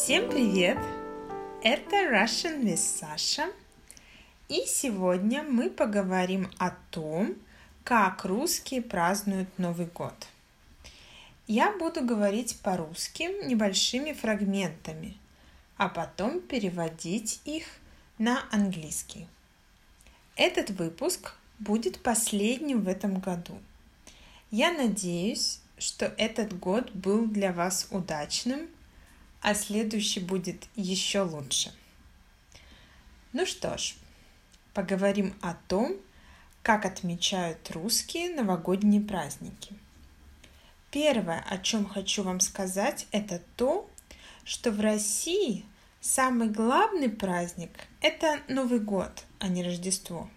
Всем привет! Это Russian with Sasha. И сегодня мы поговорим о том, как русские празднуют Новый год. Я буду говорить по-русски небольшими фрагментами, а потом переводить их на английский. Этот выпуск будет последним в этом году. Я надеюсь, что этот год был для вас удачным – а следующий будет еще лучше. Ну что ж, поговорим о том, как отмечают русские новогодние праздники. Первое, о чем хочу вам сказать, это то, что в России самый главный праздник – это Новый год, а не Рождество.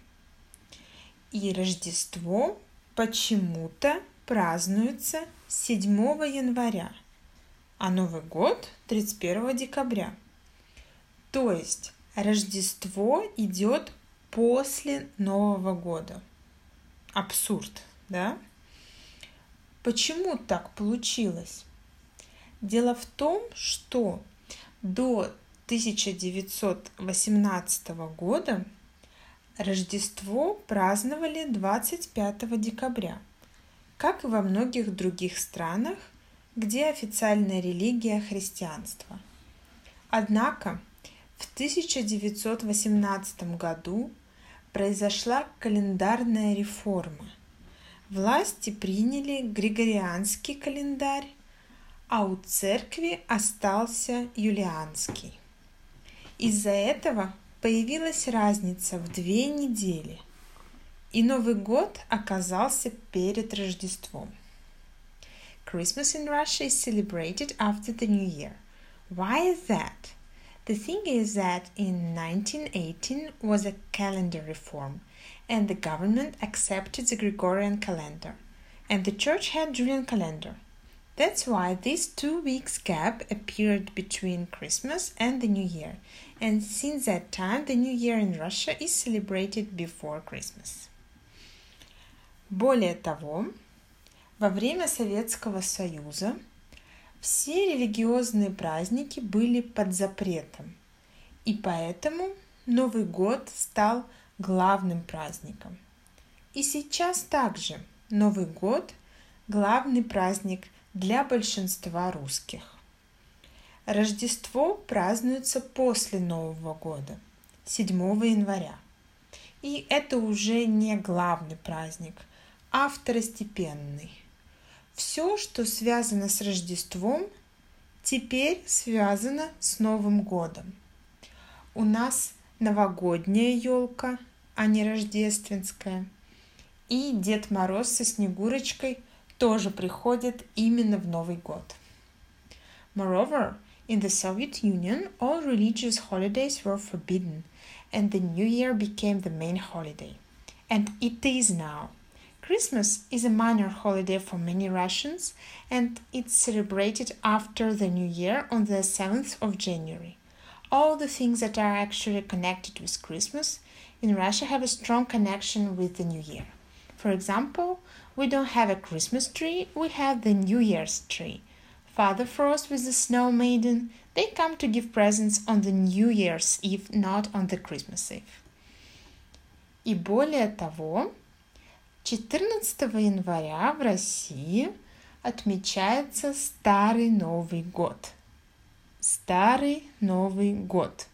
И Рождество почему-то празднуется 7 января – а Новый год 31 декабря. То есть Рождество идет после Нового года. Абсурд, да? Почему так получилось? Дело в том, что до 1918 года Рождество праздновали 25 декабря, как и во многих других странах где официальная религия христианство. Однако в 1918 году произошла календарная реформа. Власти приняли Григорианский календарь, а у церкви остался Юлианский. Из-за этого появилась разница в две недели, и Новый год оказался перед Рождеством. Christmas in Russia is celebrated after the New Year. Why is that? The thing is that in 1918 was a calendar reform and the government accepted the Gregorian calendar and the church had Julian calendar. That's why this two weeks gap appeared between Christmas and the New Year, and since that time the New Year in Russia is celebrated before Christmas. Более того, Во время Советского Союза все религиозные праздники были под запретом, и поэтому Новый год стал главным праздником. И сейчас также Новый год – главный праздник для большинства русских. Рождество празднуется после Нового года, 7 января. И это уже не главный праздник, а второстепенный. Все, что связано с Рождеством, теперь связано с Новым годом. У нас новогодняя елка, а не рождественская. И Дед Мороз со Снегурочкой тоже приходят именно в Новый год. Moreover, in the Soviet Union, all religious holidays were forbidden, and the New Year became the main holiday. And it is now – Christmas is a minor holiday for many Russians and it's celebrated after the New Year on the 7th of January. All the things that are actually connected with Christmas in Russia have a strong connection with the New Year. For example, we don't have a Christmas tree, we have the New Year's tree. Father Frost with the Snow Maiden, they come to give presents on the New Year's Eve, not on the Christmas Eve. И более того, 14 января в России отмечается Старый Новый год. Старый Новый год.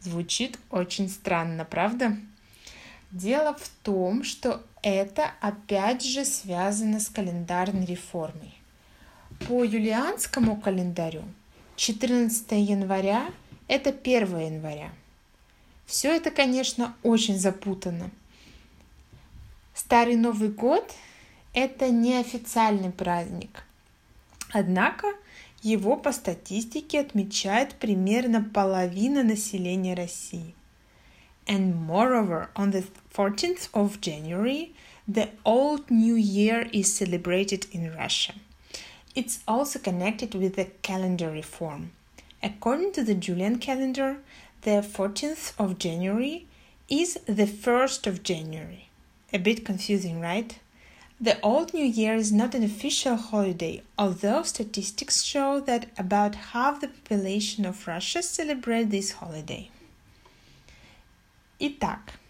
Звучит очень странно, правда? Дело в том, что это опять же связано с календарной реформой. По юлианскому календарю 14 января – это 1 января. Все это, конечно, очень запутанно – Старый Новый год – это неофициальный праздник. Однако его по статистике отмечает примерно половина населения России. And moreover, on the 14th of January, the Old New Year is celebrated in Russia. It's also connected with the calendar reform. According to the Julian calendar, the 14th of January is the 1st of January. A bit confusing, right? The Old New Year is not an official holiday, although statistics show that about half the population of Russia celebrate this holiday. Итак,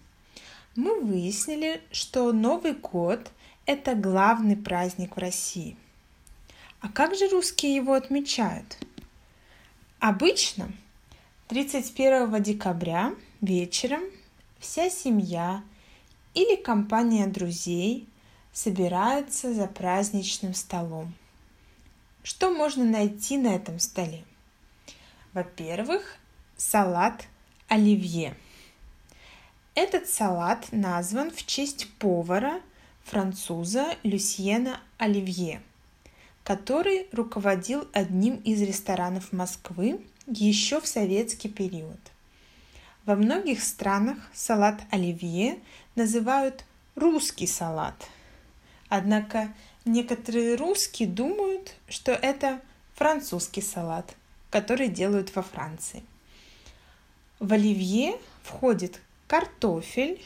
мы выяснили, что Новый год – это главный праздник в России. А как же русские его отмечают? Обычно 31 декабря вечером вся семья или компания друзей собираются за праздничным столом. Что можно найти на этом столе? Во-первых, салат оливье. Этот салат назван в честь повара француза Люсьена Оливье, который руководил одним из ресторанов Москвы еще в советский период. Во многих странах салат оливье называют русский салат. Однако некоторые русские думают, что это французский салат, который делают во Франции. В оливье входит картофель,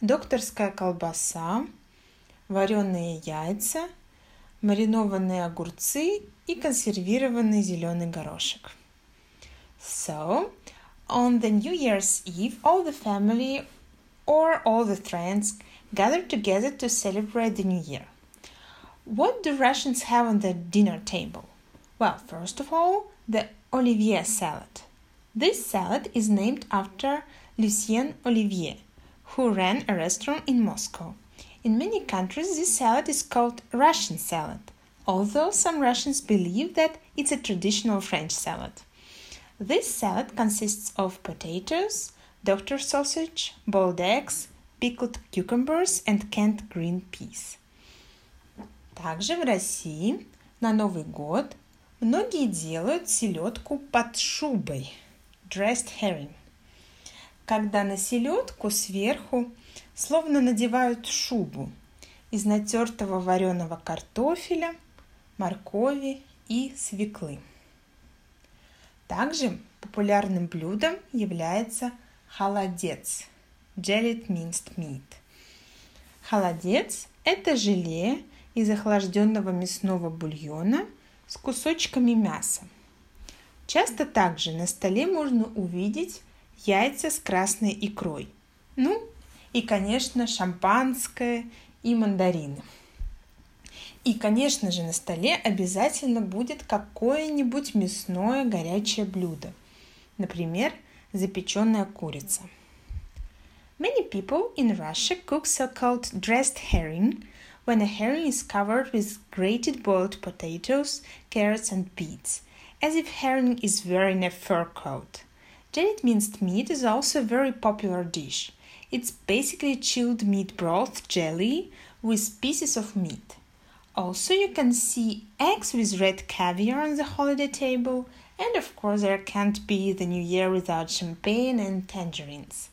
докторская колбаса, вареные яйца, маринованные огурцы и консервированный зеленый горошек. So, on the New Year's Eve, all the family or all the friends gathered together to celebrate the New Year. What do Russians have on their dinner table? Well, first of all, the Olivier salad. This salad is named after Lucien Olivier, who ran a restaurant in Moscow. In many countries, this salad is called Russian salad, although some Russians believe that it's a traditional French salad. This salad consists of potatoes, doctor sausage, boiled eggs, pickled cucumbers and canned green peas. Также в России на Новый год многие делают селедку под шубой dressed herring, когда на селедку сверху словно надевают шубу из натертого вареного картофеля, моркови и свеклы. Также популярным блюдом является холодец – jellied minced meat. Холодец – это желе из охлажденного мясного бульона с кусочками мяса. Часто также на столе можно увидеть яйца с красной икрой. Ну, и, конечно, шампанское и мандарины – и, конечно же, на столе обязательно будет какое-нибудь мясное горячее блюдо. Например, запеченная курица. Many people in Russia cook so-called dressed herring when a herring is covered with grated boiled potatoes, carrots and beets, as if herring is wearing a fur coat. Jellied minced meat is also a very popular dish. It's basically chilled meat broth jelly with pieces of meat. Also, you can see eggs with red caviar on the holiday table, and of course, there can't be the new year without champagne and tangerines.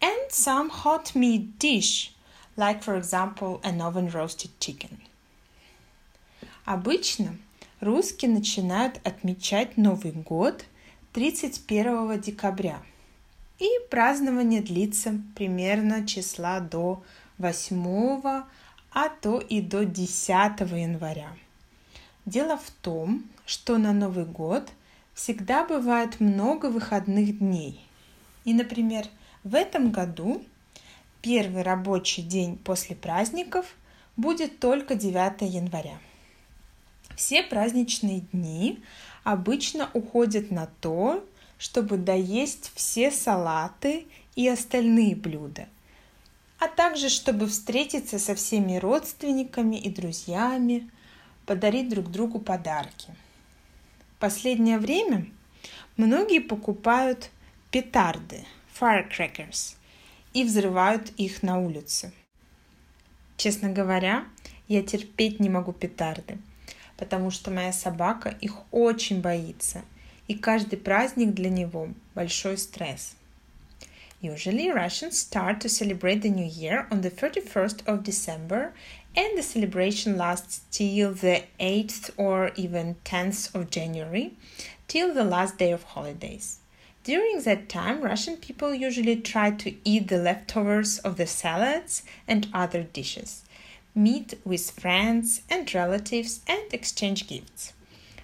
And some hot meat dish, like for example an oven roasted chicken. Обычно русские начинают отмечать Новый год 31 декабря. И празднование длится примерно числа до 8 а то и до 10 января. Дело в том, что на Новый год всегда бывает много выходных дней. И, например, в этом году первый рабочий день после праздников будет только 9 января. Все праздничные дни обычно уходят на то, чтобы доесть все салаты и остальные блюда – а также чтобы встретиться со всеми родственниками и друзьями, подарить друг другу подарки. Последнее время многие покупают петарды, firecrackers, и взрывают их на улице. Честно говоря, я терпеть не могу петарды, потому что моя собака их очень боится, и каждый праздник для него большой стресс – Usually, Russians start to celebrate the New Year on the 31st of December, and the celebration lasts till the 8th or even 10th of January, till the last day of holidays. During that time, Russian people usually try to eat the leftovers of the salads and other dishes. meet with friends and relatives, and exchange gifts.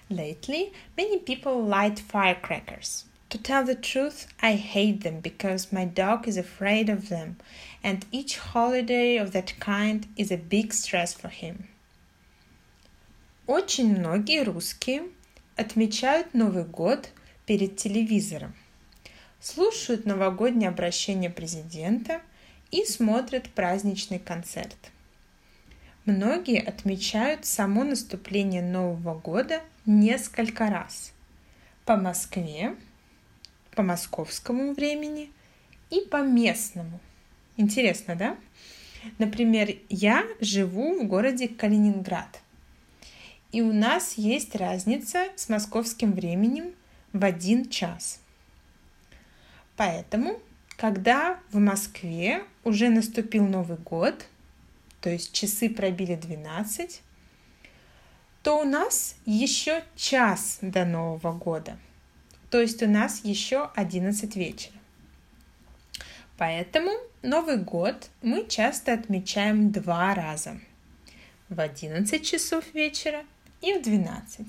Lately, many people light firecrackers. To tell the truth, I hate them because my dog is afraid of them, and each holiday of that kind is a big stress for him. Очень многие русские отмечают Новый год перед телевизором, слушают новогоднее обращение президента и смотрят праздничный концерт. Многие отмечают само наступление Нового года несколько раз. По Москве, по московскому времени и по местному. Интересно, да? Например, я живу в городе Калининград. И у нас есть разница с московским временем в один час. Поэтому, когда в Москве уже наступил Новый год, то есть часы пробили 12, то у нас еще час до Нового года – то есть у нас еще 11 вечера. Поэтому Новый год мы часто отмечаем два раза. В 11 часов вечера и в 12.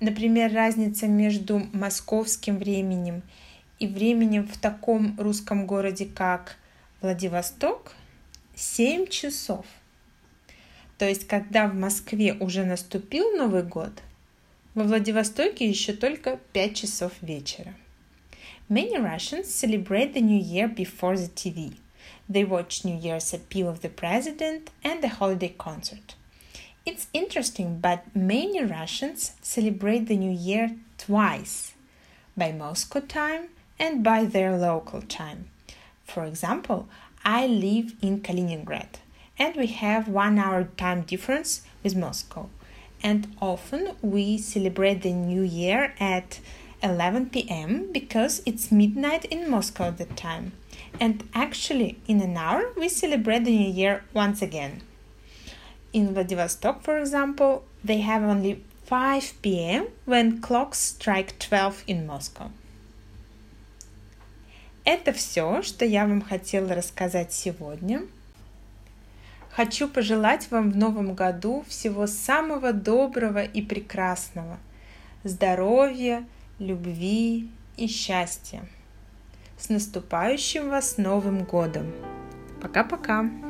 Например, разница между московским временем и временем в таком русском городе, как Владивосток, 7 часов. То есть, когда в Москве уже наступил Новый год – Во Владивостоке еще только 5 часов вечера. Many Russians celebrate the New Year before the TV. They watch New Year's appeal of the president and the holiday concert. It's interesting, but many Russians celebrate the New Year twice by Moscow time and by their local time. For example, I live in Kaliningrad and we have one hour time difference with Moscow and often we celebrate the new year at 11 pm because it's midnight in Moscow at the time. And actually, in an hour, we celebrate the new year once again. In Vladivostok, for example, they have only 5 pm when clocks strike 12 in Moscow. Это все, что я вам хотела рассказать сегодня. Хочу пожелать вам в новом году всего самого доброго и прекрасного. Здоровья, любви и счастья. С наступающим вас Новым годом! Пока-пока!